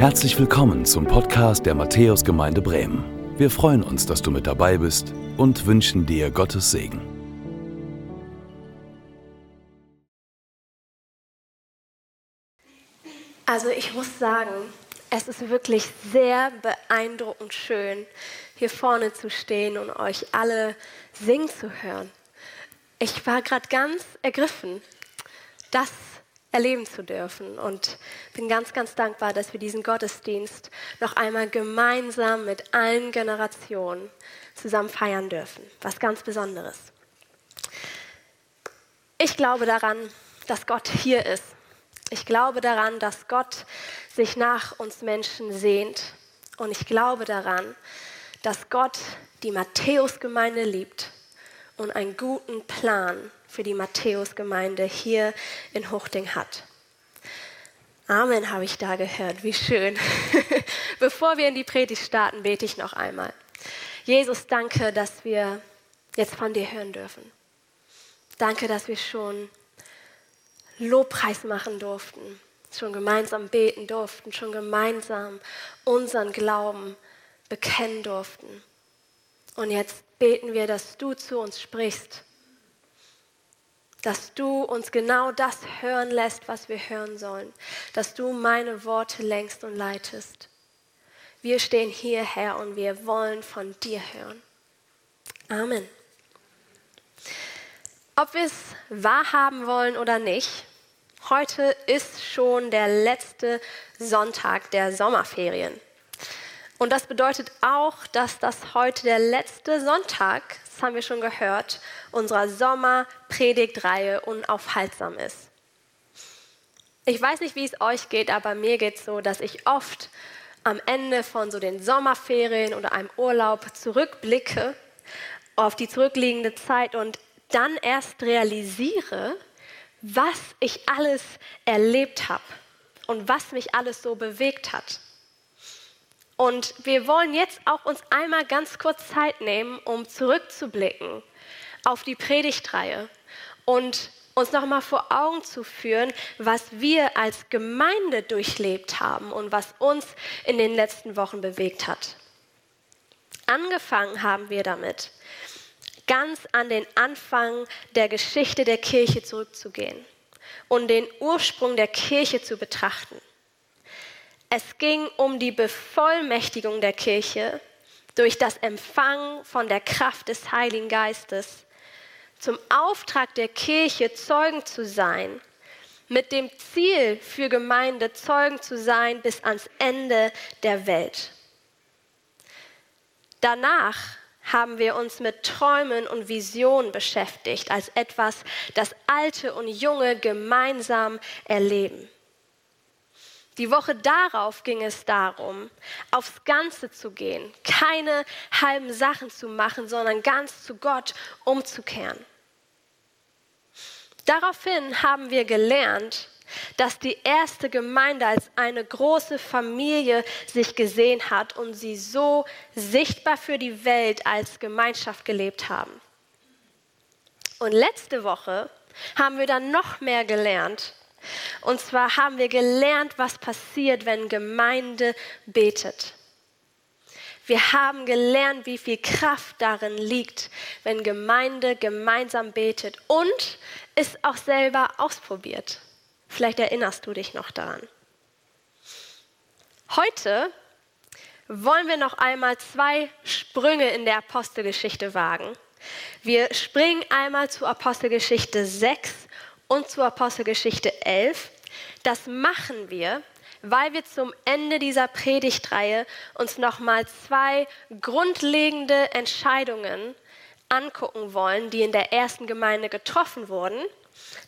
Herzlich willkommen zum Podcast der Matthäusgemeinde Bremen. Wir freuen uns, dass du mit dabei bist und wünschen dir Gottes Segen. Also ich muss sagen, es ist wirklich sehr beeindruckend schön, hier vorne zu stehen und euch alle singen zu hören. Ich war gerade ganz ergriffen, das erleben zu dürfen und bin ganz, ganz dankbar, dass wir diesen Gottesdienst noch einmal gemeinsam mit allen Generationen zusammen feiern dürfen. Was ganz Besonderes. Ich glaube daran, dass Gott hier ist. Ich glaube daran, dass Gott sich nach uns Menschen sehnt. Und ich glaube daran, dass Gott die Matthäusgemeinde liebt und einen guten Plan für die Matthäusgemeinde hier in Hochding hat. Amen habe ich da gehört, wie schön. Bevor wir in die Predigt starten, bete ich noch einmal. Jesus, danke, dass wir jetzt von dir hören dürfen. Danke, dass wir schon Lobpreis machen durften, schon gemeinsam beten durften, schon gemeinsam unseren Glauben bekennen durften. Und jetzt beten wir, dass du zu uns sprichst dass du uns genau das hören lässt, was wir hören sollen, dass du meine Worte lenkst und leitest. Wir stehen hierher und wir wollen von dir hören. Amen. Ob wir es wahrhaben wollen oder nicht, heute ist schon der letzte Sonntag der Sommerferien. Und das bedeutet auch, dass das heute der letzte Sonntag, haben wir schon gehört, unserer Sommerpredigtreihe unaufhaltsam ist. Ich weiß nicht, wie es euch geht, aber mir geht es so, dass ich oft am Ende von so den Sommerferien oder einem Urlaub zurückblicke auf die zurückliegende Zeit und dann erst realisiere, was ich alles erlebt habe und was mich alles so bewegt hat. Und wir wollen jetzt auch uns einmal ganz kurz Zeit nehmen, um zurückzublicken auf die Predigtreihe und uns nochmal vor Augen zu führen, was wir als Gemeinde durchlebt haben und was uns in den letzten Wochen bewegt hat. Angefangen haben wir damit, ganz an den Anfang der Geschichte der Kirche zurückzugehen und den Ursprung der Kirche zu betrachten. Es ging um die Bevollmächtigung der Kirche durch das Empfangen von der Kraft des Heiligen Geistes zum Auftrag der Kirche, Zeugen zu sein, mit dem Ziel für Gemeinde, Zeugen zu sein bis ans Ende der Welt. Danach haben wir uns mit Träumen und Visionen beschäftigt, als etwas, das Alte und Junge gemeinsam erleben. Die Woche darauf ging es darum, aufs Ganze zu gehen, keine halben Sachen zu machen, sondern ganz zu Gott umzukehren. Daraufhin haben wir gelernt, dass die erste Gemeinde als eine große Familie sich gesehen hat und sie so sichtbar für die Welt als Gemeinschaft gelebt haben. Und letzte Woche haben wir dann noch mehr gelernt, und zwar haben wir gelernt, was passiert, wenn Gemeinde betet. Wir haben gelernt, wie viel Kraft darin liegt, wenn Gemeinde gemeinsam betet und es auch selber ausprobiert. Vielleicht erinnerst du dich noch daran. Heute wollen wir noch einmal zwei Sprünge in der Apostelgeschichte wagen. Wir springen einmal zu Apostelgeschichte 6 und zur Apostelgeschichte 11. Das machen wir, weil wir zum Ende dieser Predigtreihe uns nochmal zwei grundlegende Entscheidungen angucken wollen, die in der ersten Gemeinde getroffen wurden,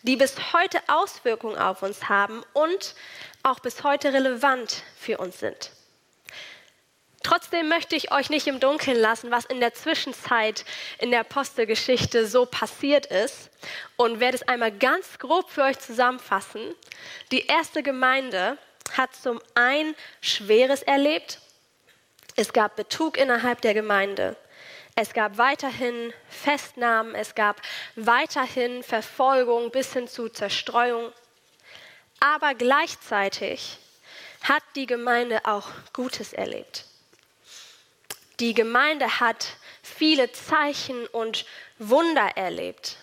die bis heute Auswirkungen auf uns haben und auch bis heute relevant für uns sind. Trotzdem möchte ich euch nicht im Dunkeln lassen, was in der Zwischenzeit in der Apostelgeschichte so passiert ist und werde es einmal ganz grob für euch zusammenfassen. Die erste Gemeinde hat zum einen Schweres erlebt. Es gab Betrug innerhalb der Gemeinde. Es gab weiterhin Festnahmen, es gab weiterhin Verfolgung bis hin zu Zerstreuung. Aber gleichzeitig hat die Gemeinde auch Gutes erlebt. Die Gemeinde hat viele Zeichen und Wunder erlebt.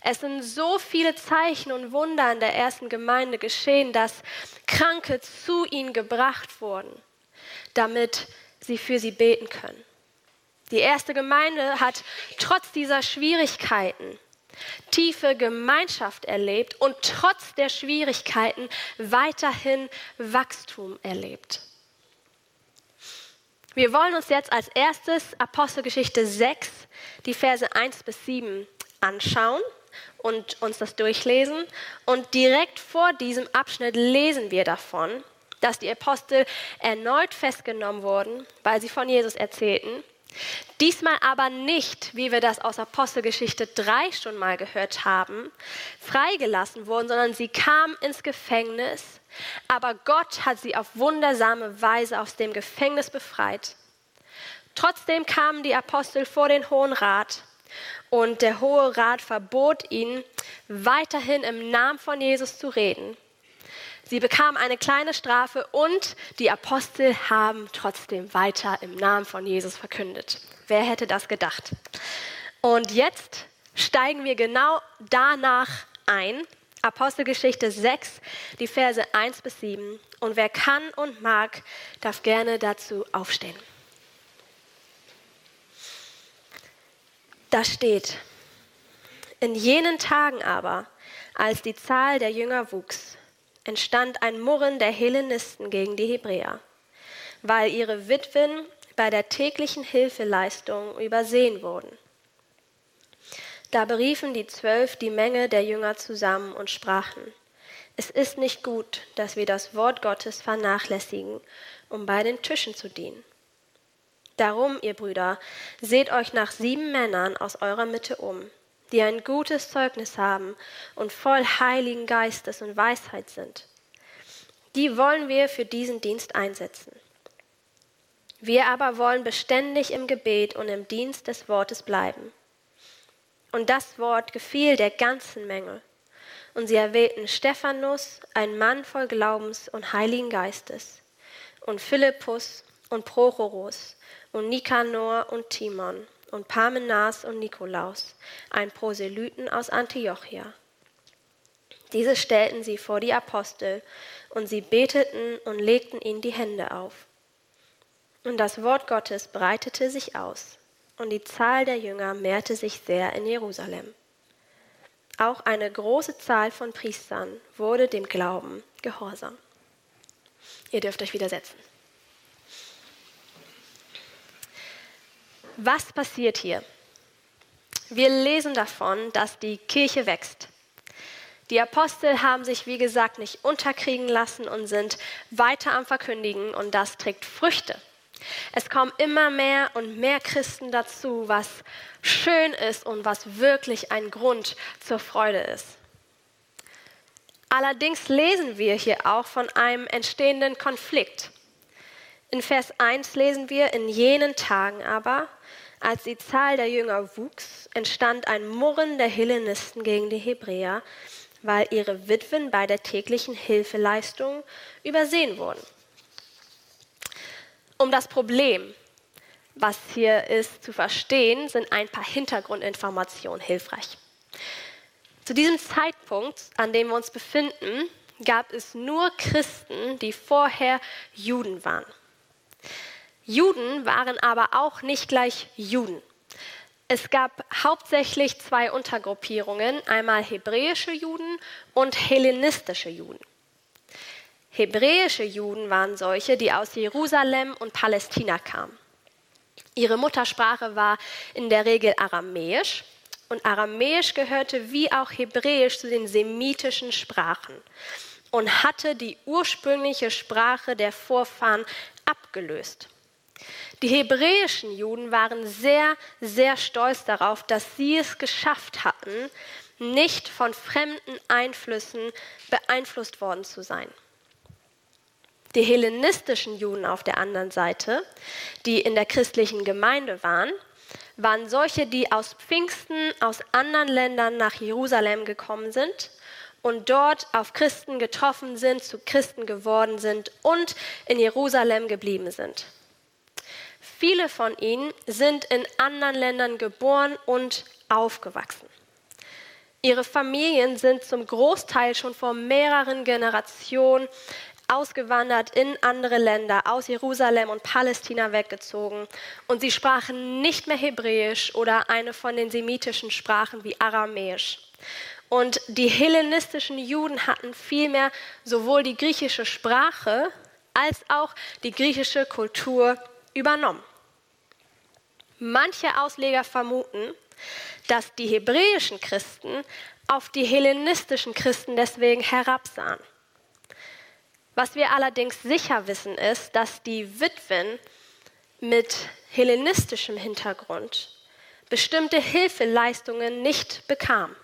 Es sind so viele Zeichen und Wunder in der ersten Gemeinde geschehen, dass Kranke zu ihnen gebracht wurden, damit sie für sie beten können. Die erste Gemeinde hat trotz dieser Schwierigkeiten tiefe Gemeinschaft erlebt und trotz der Schwierigkeiten weiterhin Wachstum erlebt. Wir wollen uns jetzt als erstes Apostelgeschichte 6, die Verse 1 bis 7 anschauen und uns das durchlesen. Und direkt vor diesem Abschnitt lesen wir davon, dass die Apostel erneut festgenommen wurden, weil sie von Jesus erzählten Diesmal aber nicht, wie wir das aus Apostelgeschichte 3 schon mal gehört haben, freigelassen wurden, sondern sie kamen ins Gefängnis, aber Gott hat sie auf wundersame Weise aus dem Gefängnis befreit. Trotzdem kamen die Apostel vor den Hohen Rat und der Hohe Rat verbot ihnen, weiterhin im Namen von Jesus zu reden. Sie bekamen eine kleine Strafe und die Apostel haben trotzdem weiter im Namen von Jesus verkündet. Wer hätte das gedacht? Und jetzt steigen wir genau danach ein. Apostelgeschichte 6, die Verse 1 bis 7. Und wer kann und mag, darf gerne dazu aufstehen. Da steht, in jenen Tagen aber, als die Zahl der Jünger wuchs, entstand ein Murren der Hellenisten gegen die Hebräer, weil ihre Witwen bei der täglichen Hilfeleistung übersehen wurden. Da beriefen die Zwölf die Menge der Jünger zusammen und sprachen, es ist nicht gut, dass wir das Wort Gottes vernachlässigen, um bei den Tischen zu dienen. Darum, ihr Brüder, seht euch nach sieben Männern aus eurer Mitte um, die ein gutes Zeugnis haben und voll Heiligen Geistes und Weisheit sind. Die wollen wir für diesen Dienst einsetzen. Wir aber wollen beständig im Gebet und im Dienst des Wortes bleiben. Und das Wort gefiel der ganzen Menge. Und sie erwählten Stephanus, ein Mann voll Glaubens und Heiligen Geistes, und Philippus und Prochorus und Nikanor und Timon und Parmenas und Nikolaus, ein Proselyten aus Antiochia. Diese stellten sie vor die Apostel, und sie beteten und legten ihnen die Hände auf. Und das Wort Gottes breitete sich aus, und die Zahl der Jünger mehrte sich sehr in Jerusalem. Auch eine große Zahl von Priestern wurde dem Glauben gehorsam. Ihr dürft euch widersetzen. Was passiert hier? Wir lesen davon, dass die Kirche wächst. Die Apostel haben sich, wie gesagt, nicht unterkriegen lassen und sind weiter am Verkündigen und das trägt Früchte. Es kommen immer mehr und mehr Christen dazu, was schön ist und was wirklich ein Grund zur Freude ist. Allerdings lesen wir hier auch von einem entstehenden Konflikt. In Vers 1 lesen wir, in jenen Tagen aber, als die Zahl der Jünger wuchs, entstand ein Murren der Hellenisten gegen die Hebräer, weil ihre Witwen bei der täglichen Hilfeleistung übersehen wurden. Um das Problem, was hier ist, zu verstehen, sind ein paar Hintergrundinformationen hilfreich. Zu diesem Zeitpunkt, an dem wir uns befinden, gab es nur Christen, die vorher Juden waren. Juden waren aber auch nicht gleich Juden. Es gab hauptsächlich zwei Untergruppierungen, einmal hebräische Juden und hellenistische Juden. Hebräische Juden waren solche, die aus Jerusalem und Palästina kamen. Ihre Muttersprache war in der Regel Aramäisch und Aramäisch gehörte wie auch Hebräisch zu den semitischen Sprachen und hatte die ursprüngliche Sprache der Vorfahren abgelöst. Die hebräischen Juden waren sehr, sehr stolz darauf, dass sie es geschafft hatten, nicht von fremden Einflüssen beeinflusst worden zu sein. Die hellenistischen Juden auf der anderen Seite, die in der christlichen Gemeinde waren, waren solche, die aus Pfingsten, aus anderen Ländern nach Jerusalem gekommen sind und dort auf Christen getroffen sind, zu Christen geworden sind und in Jerusalem geblieben sind. Viele von ihnen sind in anderen Ländern geboren und aufgewachsen. Ihre Familien sind zum Großteil schon vor mehreren Generationen ausgewandert in andere Länder, aus Jerusalem und Palästina weggezogen. Und sie sprachen nicht mehr Hebräisch oder eine von den semitischen Sprachen wie Aramäisch. Und die hellenistischen Juden hatten vielmehr sowohl die griechische Sprache als auch die griechische Kultur übernommen. Manche Ausleger vermuten, dass die hebräischen Christen auf die hellenistischen Christen deswegen herabsahen. Was wir allerdings sicher wissen ist, dass die Witwen mit hellenistischem Hintergrund bestimmte Hilfeleistungen nicht bekamen.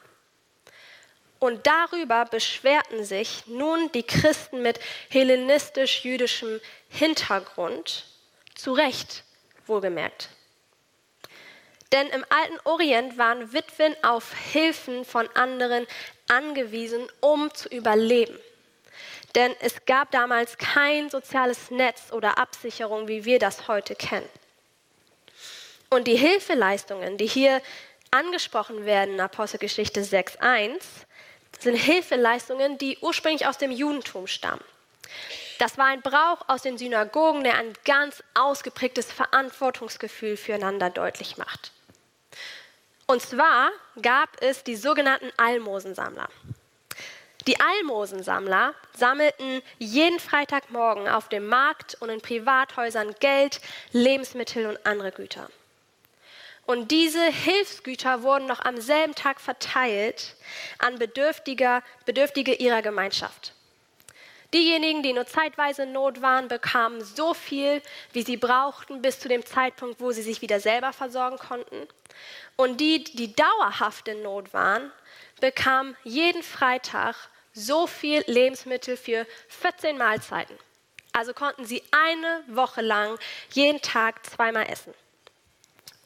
Und darüber beschwerten sich nun die Christen mit hellenistisch-jüdischem Hintergrund, zu Recht wohlgemerkt. Denn im alten Orient waren Witwen auf Hilfen von anderen angewiesen, um zu überleben. Denn es gab damals kein soziales Netz oder Absicherung, wie wir das heute kennen. Und die Hilfeleistungen, die hier angesprochen werden in Apostelgeschichte 6.1, sind Hilfeleistungen, die ursprünglich aus dem Judentum stammen. Das war ein Brauch aus den Synagogen, der ein ganz ausgeprägtes Verantwortungsgefühl füreinander deutlich macht. Und zwar gab es die sogenannten Almosensammler. Die Almosensammler sammelten jeden Freitagmorgen auf dem Markt und in Privathäusern Geld, Lebensmittel und andere Güter. Und diese Hilfsgüter wurden noch am selben Tag verteilt an Bedürftige, Bedürftige ihrer Gemeinschaft. Diejenigen, die nur zeitweise in Not waren, bekamen so viel, wie sie brauchten, bis zu dem Zeitpunkt, wo sie sich wieder selber versorgen konnten. Und die, die dauerhaft in Not waren, bekamen jeden Freitag so viel Lebensmittel für 14 Mahlzeiten. Also konnten sie eine Woche lang jeden Tag zweimal essen.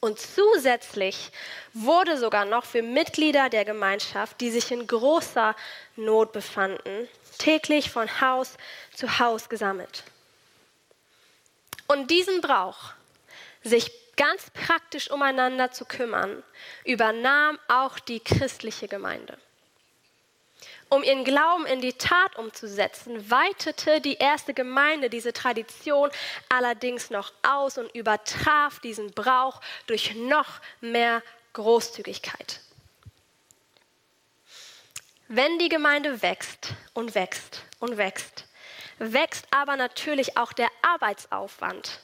Und zusätzlich wurde sogar noch für Mitglieder der Gemeinschaft, die sich in großer Not befanden, täglich von Haus zu Haus gesammelt. Und diesen Brauch, sich ganz praktisch umeinander zu kümmern, übernahm auch die christliche Gemeinde. Um ihren Glauben in die Tat umzusetzen, weitete die erste Gemeinde diese Tradition allerdings noch aus und übertraf diesen Brauch durch noch mehr Großzügigkeit. Wenn die Gemeinde wächst und wächst und wächst, wächst aber natürlich auch der Arbeitsaufwand,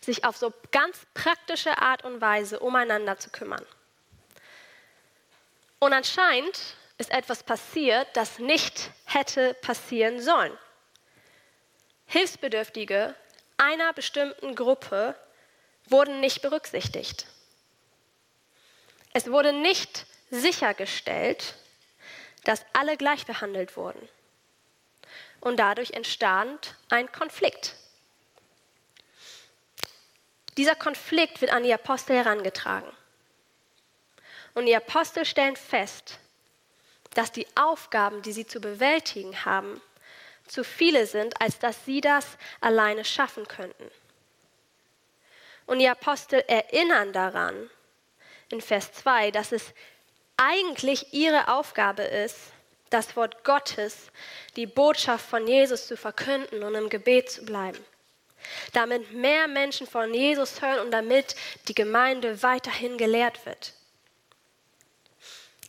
sich auf so ganz praktische Art und Weise umeinander zu kümmern. Und anscheinend ist etwas passiert, das nicht hätte passieren sollen. Hilfsbedürftige einer bestimmten Gruppe wurden nicht berücksichtigt. Es wurde nicht sichergestellt, dass alle gleich behandelt wurden. Und dadurch entstand ein Konflikt. Dieser Konflikt wird an die Apostel herangetragen. Und die Apostel stellen fest, dass die Aufgaben, die sie zu bewältigen haben, zu viele sind, als dass sie das alleine schaffen könnten. Und die Apostel erinnern daran in Vers 2, dass es eigentlich ihre Aufgabe ist, das Wort Gottes, die Botschaft von Jesus zu verkünden und im Gebet zu bleiben. Damit mehr Menschen von Jesus hören und damit die Gemeinde weiterhin gelehrt wird.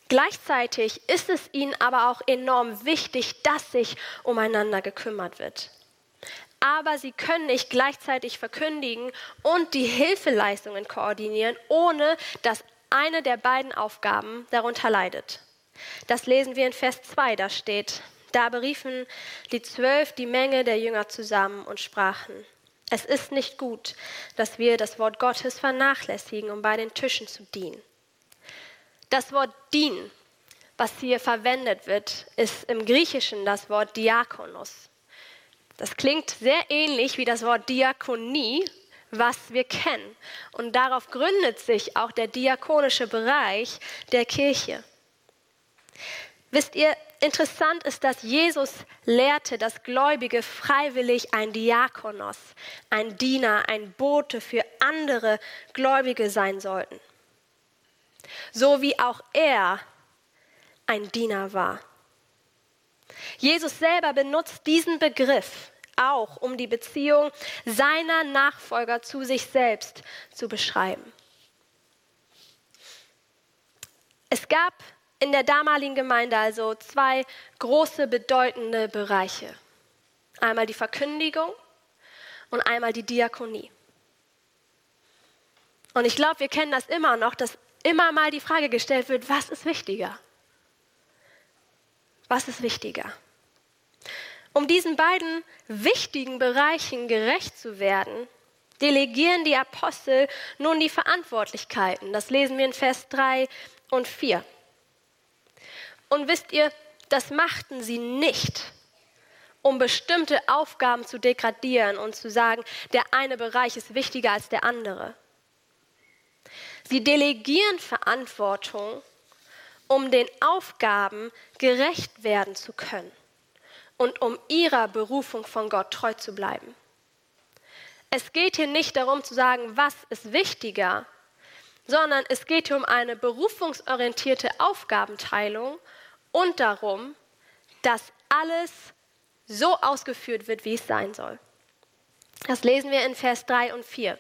Gleichzeitig ist es ihnen aber auch enorm wichtig, dass sich umeinander gekümmert wird. Aber sie können nicht gleichzeitig verkündigen und die Hilfeleistungen koordinieren, ohne dass eine der beiden Aufgaben darunter leidet. Das lesen wir in Vers 2, da steht, da beriefen die Zwölf die Menge der Jünger zusammen und sprachen, es ist nicht gut, dass wir das Wort Gottes vernachlässigen, um bei den Tischen zu dienen. Das Wort dienen, was hier verwendet wird, ist im Griechischen das Wort Diakonos. Das klingt sehr ähnlich wie das Wort Diakonie, was wir kennen. Und darauf gründet sich auch der diakonische Bereich der Kirche. Wisst ihr, interessant ist, dass Jesus lehrte, dass Gläubige freiwillig ein Diakonos, ein Diener, ein Bote für andere Gläubige sein sollten. So wie auch er ein Diener war. Jesus selber benutzt diesen Begriff auch, um die Beziehung seiner Nachfolger zu sich selbst zu beschreiben. Es gab in der damaligen Gemeinde also zwei große bedeutende Bereiche. Einmal die Verkündigung und einmal die Diakonie. Und ich glaube, wir kennen das immer noch, dass immer mal die Frage gestellt wird, was ist wichtiger? Was ist wichtiger? Um diesen beiden wichtigen Bereichen gerecht zu werden, delegieren die Apostel nun die Verantwortlichkeiten. Das lesen wir in Vers 3 und 4. Und wisst ihr, das machten sie nicht, um bestimmte Aufgaben zu degradieren und zu sagen, der eine Bereich ist wichtiger als der andere. Sie delegieren Verantwortung, um den Aufgaben gerecht werden zu können und um ihrer Berufung von Gott treu zu bleiben. Es geht hier nicht darum zu sagen, was ist wichtiger, sondern es geht hier um eine berufungsorientierte Aufgabenteilung und darum, dass alles so ausgeführt wird, wie es sein soll. Das lesen wir in Vers 3 und 4.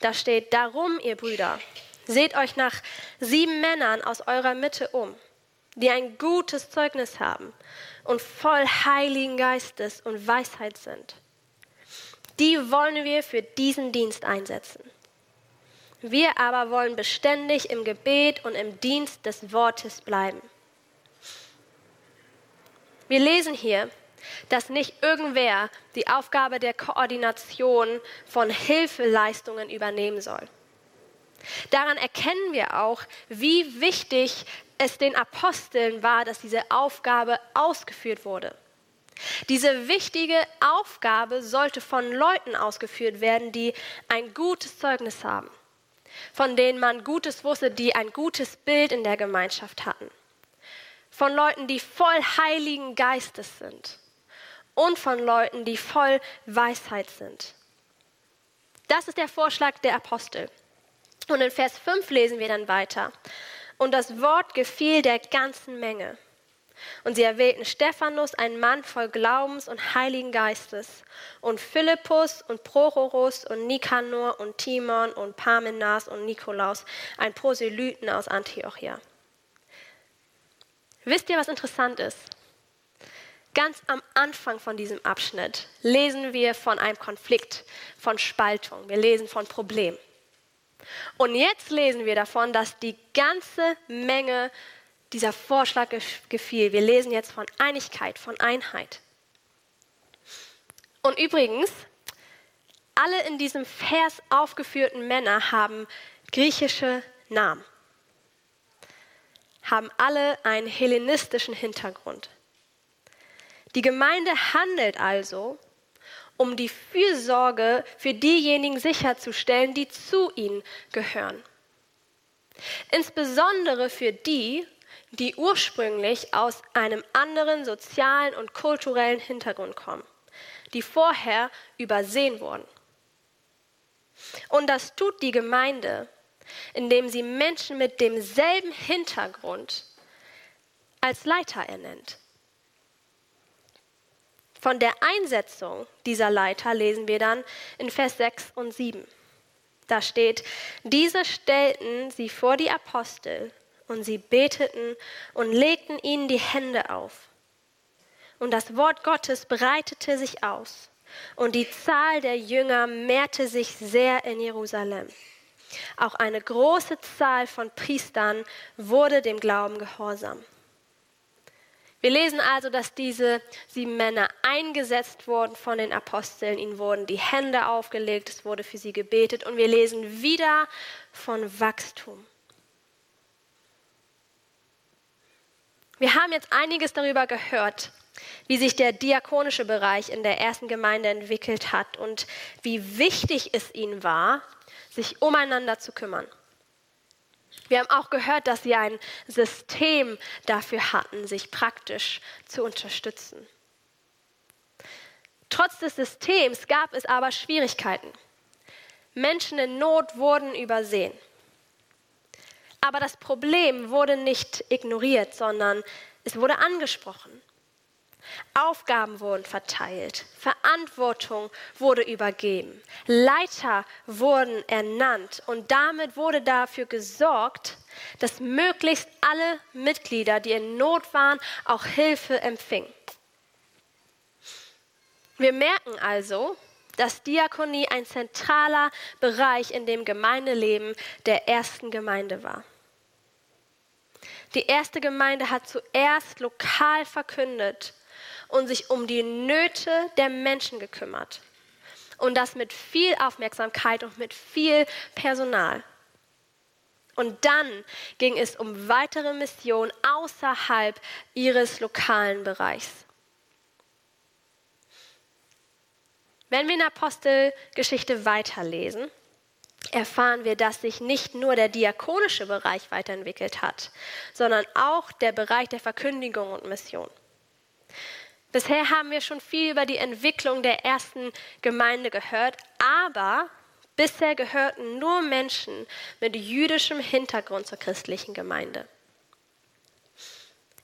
Da steht, darum, ihr Brüder, seht euch nach sieben Männern aus eurer Mitte um die ein gutes Zeugnis haben und voll Heiligen Geistes und Weisheit sind. Die wollen wir für diesen Dienst einsetzen. Wir aber wollen beständig im Gebet und im Dienst des Wortes bleiben. Wir lesen hier, dass nicht irgendwer die Aufgabe der Koordination von Hilfeleistungen übernehmen soll. Daran erkennen wir auch, wie wichtig es den Aposteln war, dass diese Aufgabe ausgeführt wurde. Diese wichtige Aufgabe sollte von Leuten ausgeführt werden, die ein gutes Zeugnis haben, von denen man Gutes wusste, die ein gutes Bild in der Gemeinschaft hatten, von Leuten, die voll Heiligen Geistes sind und von Leuten, die voll Weisheit sind. Das ist der Vorschlag der Apostel. Und in Vers 5 lesen wir dann weiter. Und das Wort gefiel der ganzen Menge. Und sie erwählten Stephanus, einen Mann voll Glaubens und Heiligen Geistes, und Philippus und Prochorus und Nikanor und Timon und Parmenas und Nikolaus, ein Proselyten aus Antiochia. Wisst ihr, was interessant ist? Ganz am Anfang von diesem Abschnitt lesen wir von einem Konflikt, von Spaltung. Wir lesen von Problemen. Und jetzt lesen wir davon, dass die ganze Menge dieser Vorschlag gefiel. Wir lesen jetzt von Einigkeit, von Einheit. Und übrigens, alle in diesem Vers aufgeführten Männer haben griechische Namen, haben alle einen hellenistischen Hintergrund. Die Gemeinde handelt also um die Fürsorge für diejenigen sicherzustellen, die zu ihnen gehören. Insbesondere für die, die ursprünglich aus einem anderen sozialen und kulturellen Hintergrund kommen, die vorher übersehen wurden. Und das tut die Gemeinde, indem sie Menschen mit demselben Hintergrund als Leiter ernennt. Von der Einsetzung dieser Leiter lesen wir dann in Vers 6 und 7. Da steht, diese stellten sie vor die Apostel und sie beteten und legten ihnen die Hände auf. Und das Wort Gottes breitete sich aus und die Zahl der Jünger mehrte sich sehr in Jerusalem. Auch eine große Zahl von Priestern wurde dem Glauben gehorsam. Wir lesen also, dass diese sieben Männer eingesetzt wurden von den Aposteln. Ihnen wurden die Hände aufgelegt, es wurde für sie gebetet und wir lesen wieder von Wachstum. Wir haben jetzt einiges darüber gehört, wie sich der diakonische Bereich in der ersten Gemeinde entwickelt hat und wie wichtig es ihnen war, sich umeinander zu kümmern. Wir haben auch gehört, dass sie ein System dafür hatten, sich praktisch zu unterstützen. Trotz des Systems gab es aber Schwierigkeiten. Menschen in Not wurden übersehen. Aber das Problem wurde nicht ignoriert, sondern es wurde angesprochen. Aufgaben wurden verteilt, Verantwortung wurde übergeben, Leiter wurden ernannt und damit wurde dafür gesorgt, dass möglichst alle Mitglieder, die in Not waren, auch Hilfe empfingen. Wir merken also, dass Diakonie ein zentraler Bereich in dem Gemeindeleben der ersten Gemeinde war. Die erste Gemeinde hat zuerst lokal verkündet und sich um die Nöte der Menschen gekümmert. Und das mit viel Aufmerksamkeit und mit viel Personal. Und dann ging es um weitere Missionen außerhalb ihres lokalen Bereichs. Wenn wir in Apostelgeschichte weiterlesen, erfahren wir, dass sich nicht nur der diakonische Bereich weiterentwickelt hat, sondern auch der Bereich der Verkündigung und Mission. Bisher haben wir schon viel über die Entwicklung der ersten Gemeinde gehört, aber bisher gehörten nur Menschen mit jüdischem Hintergrund zur christlichen Gemeinde.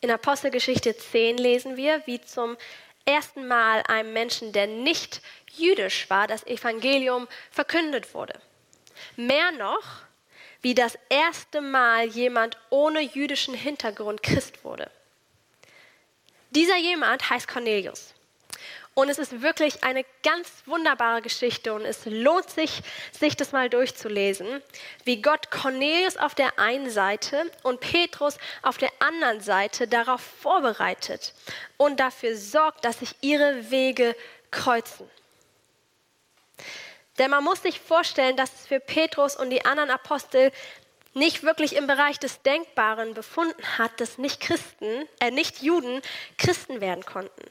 In Apostelgeschichte 10 lesen wir, wie zum ersten Mal einem Menschen, der nicht jüdisch war, das Evangelium verkündet wurde. Mehr noch, wie das erste Mal jemand ohne jüdischen Hintergrund Christ wurde. Dieser jemand heißt Cornelius. Und es ist wirklich eine ganz wunderbare Geschichte und es lohnt sich, sich das mal durchzulesen, wie Gott Cornelius auf der einen Seite und Petrus auf der anderen Seite darauf vorbereitet und dafür sorgt, dass sich ihre Wege kreuzen. Denn man muss sich vorstellen, dass es für Petrus und die anderen Apostel nicht wirklich im Bereich des Denkbaren befunden hat, dass nicht Christen, äh, nicht Juden Christen werden konnten.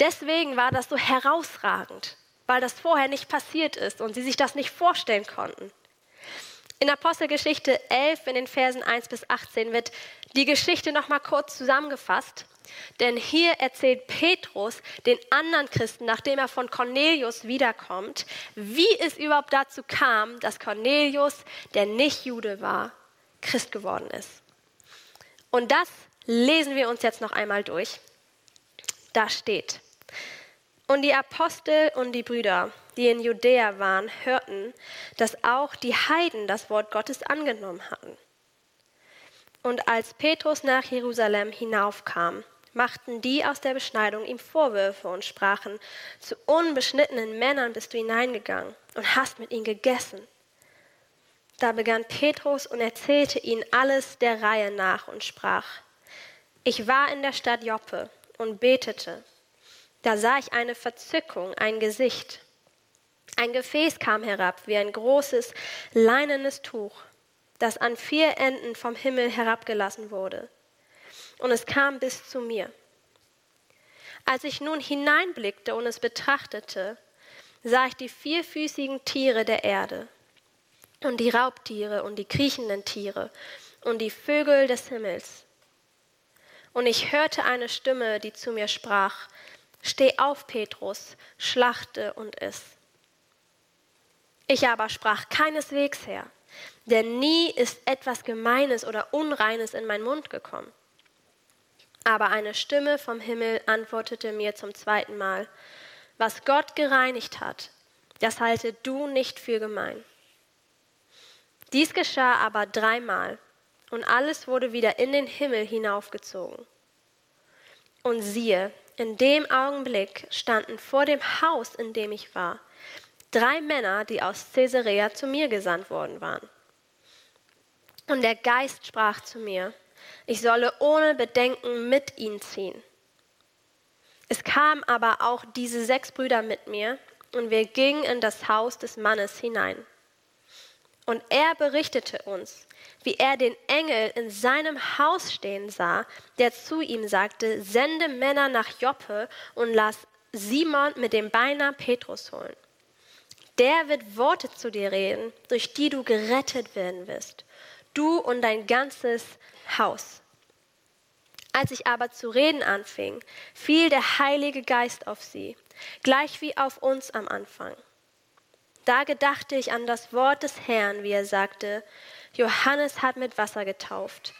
Deswegen war das so herausragend, weil das vorher nicht passiert ist und sie sich das nicht vorstellen konnten. In Apostelgeschichte 11 in den Versen 1 bis 18 wird die Geschichte noch mal kurz zusammengefasst denn hier erzählt Petrus den anderen Christen, nachdem er von Cornelius wiederkommt, wie es überhaupt dazu kam, dass Cornelius, der nicht Jude war, Christ geworden ist. Und das lesen wir uns jetzt noch einmal durch. Da steht, und die Apostel und die Brüder, die in Judäa waren, hörten, dass auch die Heiden das Wort Gottes angenommen hatten. Und als Petrus nach Jerusalem hinaufkam, machten die aus der Beschneidung ihm Vorwürfe und sprachen, zu unbeschnittenen Männern bist du hineingegangen und hast mit ihnen gegessen. Da begann Petrus und erzählte ihnen alles der Reihe nach und sprach, ich war in der Stadt Joppe und betete. Da sah ich eine Verzückung, ein Gesicht. Ein Gefäß kam herab wie ein großes leinenes Tuch, das an vier Enden vom Himmel herabgelassen wurde und es kam bis zu mir. Als ich nun hineinblickte und es betrachtete, sah ich die vierfüßigen Tiere der Erde und die Raubtiere und die kriechenden Tiere und die Vögel des Himmels. Und ich hörte eine Stimme, die zu mir sprach, Steh auf, Petrus, schlachte und iss. Ich aber sprach keineswegs her, denn nie ist etwas Gemeines oder Unreines in meinen Mund gekommen. Aber eine Stimme vom Himmel antwortete mir zum zweiten Mal, was Gott gereinigt hat, das halte du nicht für gemein. Dies geschah aber dreimal, und alles wurde wieder in den Himmel hinaufgezogen. Und siehe, in dem Augenblick standen vor dem Haus, in dem ich war, drei Männer, die aus Caesarea zu mir gesandt worden waren. Und der Geist sprach zu mir, ich solle ohne Bedenken mit ihnen ziehen. Es kamen aber auch diese sechs Brüder mit mir, und wir gingen in das Haus des Mannes hinein. Und er berichtete uns, wie er den Engel in seinem Haus stehen sah, der zu ihm sagte, sende Männer nach Joppe und lass Simon mit dem Beinamen Petrus holen. Der wird Worte zu dir reden, durch die du gerettet werden wirst, du und dein ganzes Haus. Als ich aber zu reden anfing, fiel der Heilige Geist auf sie, gleich wie auf uns am Anfang. Da gedachte ich an das Wort des Herrn, wie er sagte, Johannes hat mit Wasser getauft,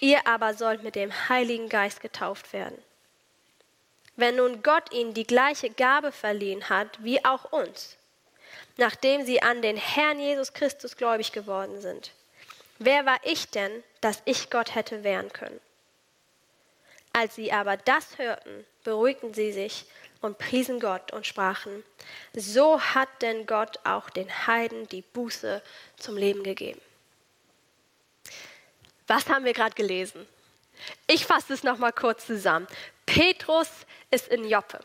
ihr aber sollt mit dem Heiligen Geist getauft werden. Wenn nun Gott ihnen die gleiche Gabe verliehen hat wie auch uns, nachdem sie an den Herrn Jesus Christus gläubig geworden sind, wer war ich denn, dass ich Gott hätte wehren können? Als sie aber das hörten, beruhigten sie sich und priesen Gott und sprachen, so hat denn Gott auch den Heiden die Buße zum Leben gegeben. Was haben wir gerade gelesen? Ich fasse es noch mal kurz zusammen. Petrus ist in Joppe.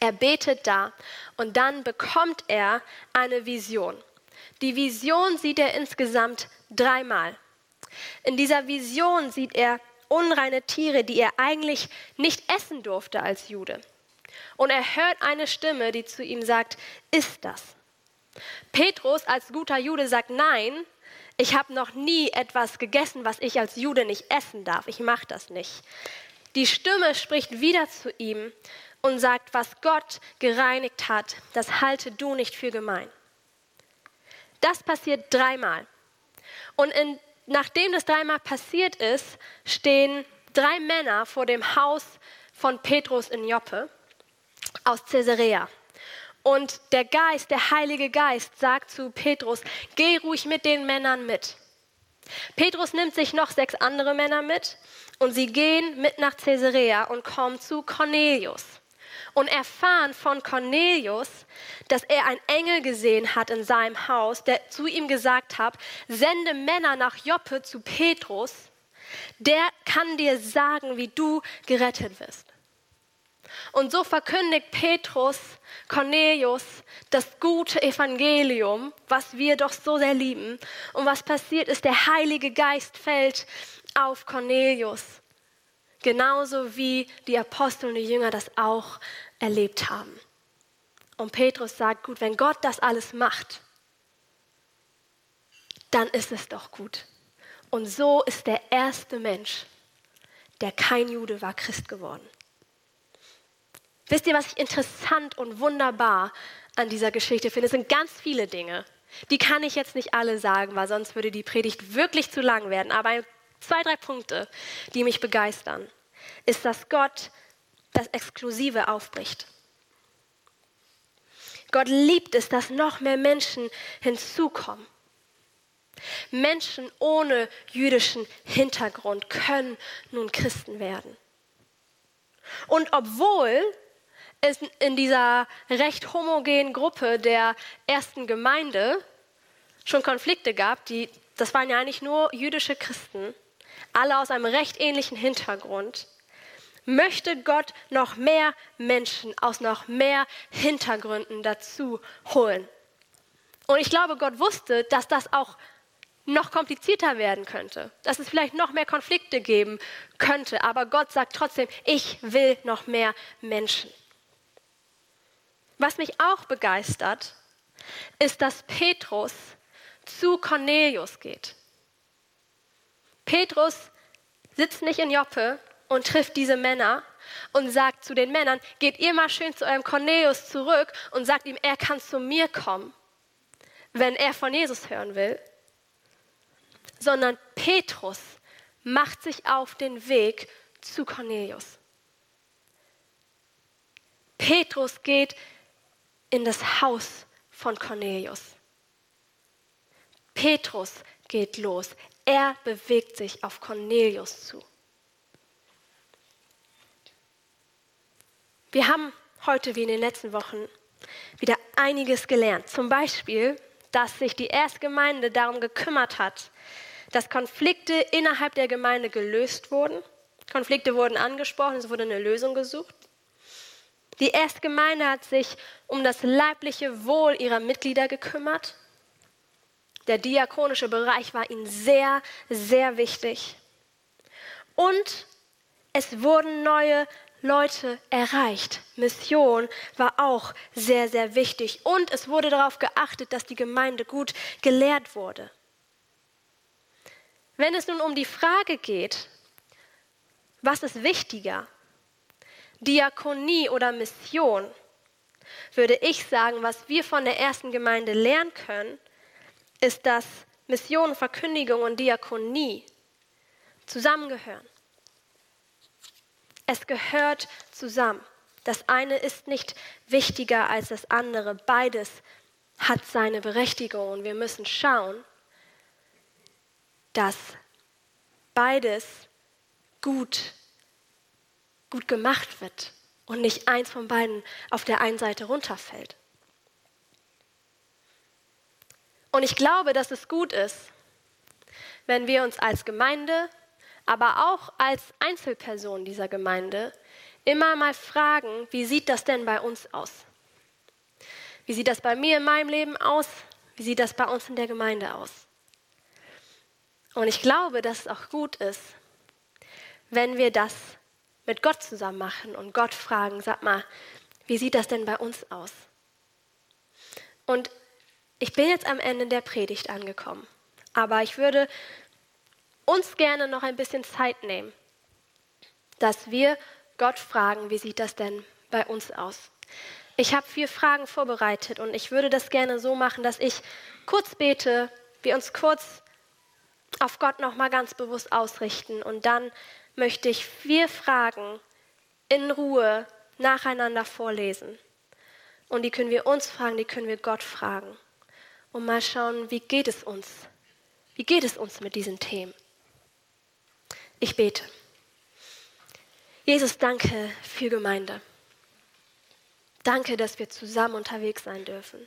Er betet da und dann bekommt er eine Vision. Die Vision sieht er insgesamt dreimal. In dieser Vision sieht er unreine Tiere, die er eigentlich nicht essen durfte als Jude. Und er hört eine Stimme, die zu ihm sagt, ist das? Petrus als guter Jude sagt, nein, ich habe noch nie etwas gegessen, was ich als Jude nicht essen darf. Ich mache das nicht. Die Stimme spricht wieder zu ihm und sagt, was Gott gereinigt hat, das halte du nicht für gemein. Das passiert dreimal. Und in nachdem das dreimal passiert ist, stehen drei Männer vor dem Haus von Petrus in Joppe aus Caesarea. Und der Geist, der Heilige Geist, sagt zu Petrus, geh ruhig mit den Männern mit. Petrus nimmt sich noch sechs andere Männer mit und sie gehen mit nach Caesarea und kommen zu Cornelius und erfahren von Cornelius, dass er einen Engel gesehen hat in seinem Haus, der zu ihm gesagt hat, sende Männer nach Joppe zu Petrus, der kann dir sagen, wie du gerettet wirst. Und so verkündigt Petrus Cornelius das gute Evangelium, was wir doch so sehr lieben. Und was passiert ist, der Heilige Geist fällt auf Cornelius. Genauso wie die Apostel und die Jünger das auch erlebt haben. Und Petrus sagt, gut, wenn Gott das alles macht, dann ist es doch gut. Und so ist der erste Mensch, der kein Jude war, Christ geworden. Wisst ihr, was ich interessant und wunderbar an dieser Geschichte finde? Es sind ganz viele Dinge. Die kann ich jetzt nicht alle sagen, weil sonst würde die Predigt wirklich zu lang werden. Aber zwei, drei Punkte, die mich begeistern, ist, dass Gott das Exklusive aufbricht. Gott liebt es, dass noch mehr Menschen hinzukommen. Menschen ohne jüdischen Hintergrund können nun Christen werden. Und obwohl in dieser recht homogenen Gruppe der ersten Gemeinde schon Konflikte gab, die, das waren ja eigentlich nur jüdische Christen, alle aus einem recht ähnlichen Hintergrund, möchte Gott noch mehr Menschen aus noch mehr Hintergründen dazu holen. Und ich glaube, Gott wusste, dass das auch noch komplizierter werden könnte, dass es vielleicht noch mehr Konflikte geben könnte. Aber Gott sagt trotzdem, ich will noch mehr Menschen. Was mich auch begeistert, ist, dass Petrus zu Cornelius geht. Petrus sitzt nicht in Joppe und trifft diese Männer und sagt zu den Männern, geht ihr mal schön zu eurem Cornelius zurück und sagt ihm, er kann zu mir kommen, wenn er von Jesus hören will. Sondern Petrus macht sich auf den Weg zu Cornelius. Petrus geht in das Haus von Cornelius. Petrus geht los. Er bewegt sich auf Cornelius zu. Wir haben heute wie in den letzten Wochen wieder einiges gelernt. Zum Beispiel, dass sich die Erstgemeinde darum gekümmert hat, dass Konflikte innerhalb der Gemeinde gelöst wurden. Konflikte wurden angesprochen, es wurde eine Lösung gesucht. Die Erstgemeinde hat sich um das leibliche Wohl ihrer Mitglieder gekümmert. Der diakonische Bereich war ihnen sehr, sehr wichtig. Und es wurden neue Leute erreicht. Mission war auch sehr, sehr wichtig. Und es wurde darauf geachtet, dass die Gemeinde gut gelehrt wurde. Wenn es nun um die Frage geht, was ist wichtiger, Diakonie oder Mission, würde ich sagen, was wir von der ersten Gemeinde lernen können, ist, dass Mission, Verkündigung und Diakonie zusammengehören. Es gehört zusammen. Das eine ist nicht wichtiger als das andere. Beides hat seine Berechtigung und wir müssen schauen, dass beides gut, gut gemacht wird und nicht eins von beiden auf der einen Seite runterfällt. Und ich glaube, dass es gut ist, wenn wir uns als Gemeinde aber auch als Einzelperson dieser Gemeinde immer mal fragen, wie sieht das denn bei uns aus? Wie sieht das bei mir in meinem Leben aus? Wie sieht das bei uns in der Gemeinde aus? Und ich glaube, dass es auch gut ist, wenn wir das mit Gott zusammen machen und Gott fragen, sag mal, wie sieht das denn bei uns aus? Und ich bin jetzt am Ende der Predigt angekommen, aber ich würde uns gerne noch ein bisschen Zeit nehmen, dass wir Gott fragen, wie sieht das denn bei uns aus? Ich habe vier Fragen vorbereitet und ich würde das gerne so machen, dass ich kurz bete, wir uns kurz auf Gott noch mal ganz bewusst ausrichten und dann möchte ich vier Fragen in Ruhe nacheinander vorlesen. Und die können wir uns fragen, die können wir Gott fragen. Und mal schauen, wie geht es uns? Wie geht es uns mit diesen Themen? Ich bete. Jesus, danke für Gemeinde. Danke, dass wir zusammen unterwegs sein dürfen.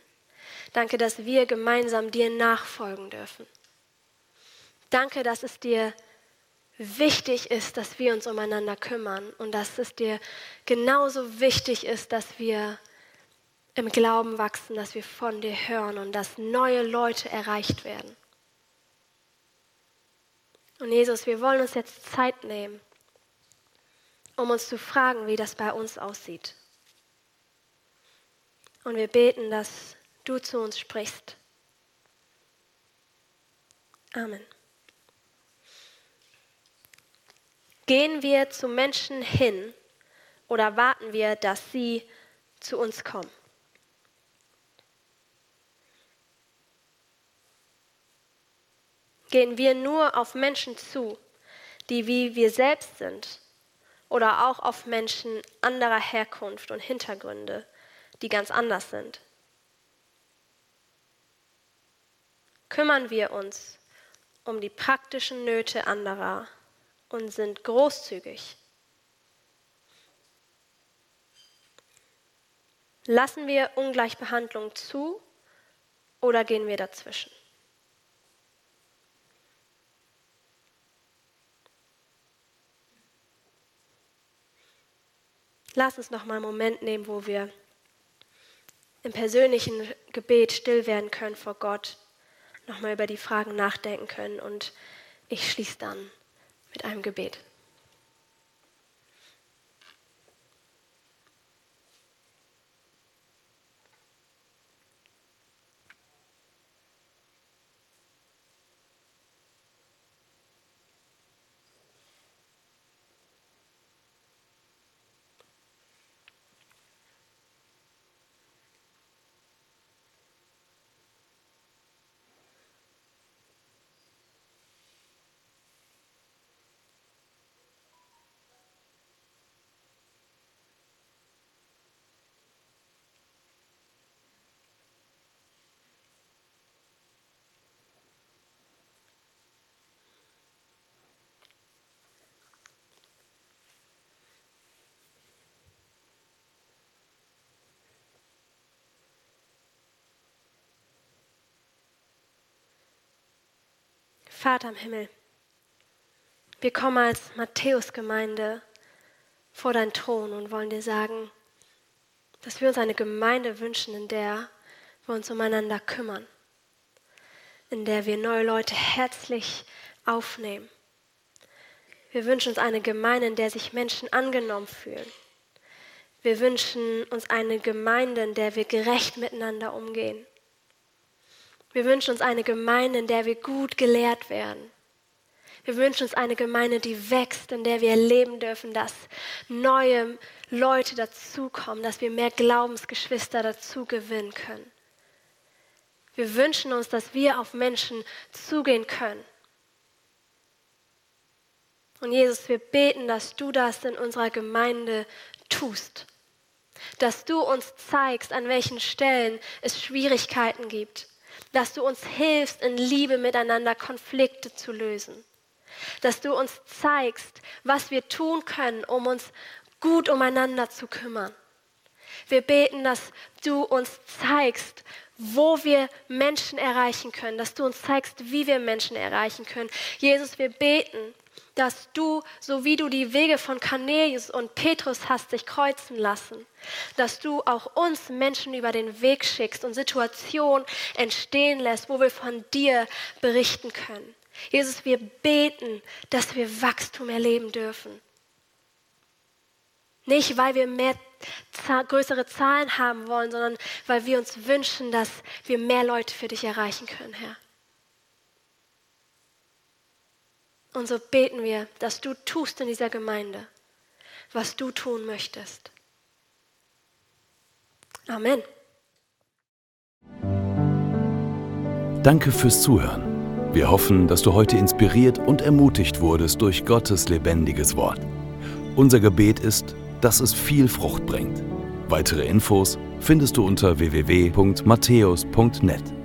Danke, dass wir gemeinsam dir nachfolgen dürfen. Danke, dass es dir wichtig ist, dass wir uns umeinander kümmern und dass es dir genauso wichtig ist, dass wir im Glauben wachsen, dass wir von dir hören und dass neue Leute erreicht werden. Und Jesus, wir wollen uns jetzt Zeit nehmen, um uns zu fragen, wie das bei uns aussieht. Und wir beten, dass du zu uns sprichst. Amen. Gehen wir zu Menschen hin oder warten wir, dass sie zu uns kommen? Gehen wir nur auf Menschen zu, die wie wir selbst sind, oder auch auf Menschen anderer Herkunft und Hintergründe, die ganz anders sind? Kümmern wir uns um die praktischen Nöte anderer und sind großzügig? Lassen wir Ungleichbehandlung zu oder gehen wir dazwischen? Lass uns noch mal einen Moment nehmen, wo wir im persönlichen Gebet still werden können vor Gott, noch mal über die Fragen nachdenken können und ich schließe dann mit einem Gebet. Vater im Himmel, wir kommen als Matthäus-Gemeinde vor deinen Thron und wollen dir sagen, dass wir uns eine Gemeinde wünschen, in der wir uns umeinander kümmern, in der wir neue Leute herzlich aufnehmen. Wir wünschen uns eine Gemeinde, in der sich Menschen angenommen fühlen, Wir wünschen uns eine Gemeinde, in der wir gerecht miteinander umgehen. Wir wünschen uns eine Gemeinde, in der wir gut gelehrt werden. Wir wünschen uns eine Gemeinde, die wächst, in der wir erleben dürfen, dass neue Leute dazukommen, dass wir mehr Glaubensgeschwister dazu gewinnen können. Wir wünschen uns, dass wir auf Menschen zugehen können. Und Jesus, wir beten, dass du das in unserer Gemeinde tust dass du uns zeigst, an welchen Stellen es Schwierigkeiten gibt, dass du uns hilfst, in Liebe miteinander Konflikte zu lösen, dass du uns zeigst, was wir tun können, um uns gut umeinander zu kümmern. Wir beten, dass du uns zeigst, wo wir Menschen erreichen können, dass du uns zeigst, wie wir Menschen erreichen können. Jesus, wir beten, dass du, so wie du die Wege von Cornelius und Petrus hast sich kreuzen lassen, dass du auch uns Menschen über den Weg schickst und Situationen entstehen lässt, wo wir von dir berichten können. Jesus, wir beten, dass wir Wachstum erleben dürfen. Nicht, weil wir mehr größere Zahlen haben wollen, sondern weil wir uns wünschen, dass wir mehr Leute für dich erreichen können, Herr. Und so beten wir, dass du tust in dieser Gemeinde, was du tun möchtest. Amen. Danke fürs Zuhören. Wir hoffen, dass du heute inspiriert und ermutigt wurdest durch Gottes lebendiges Wort. Unser Gebet ist, dass es viel Frucht bringt. Weitere Infos findest du unter www.matthäus.net.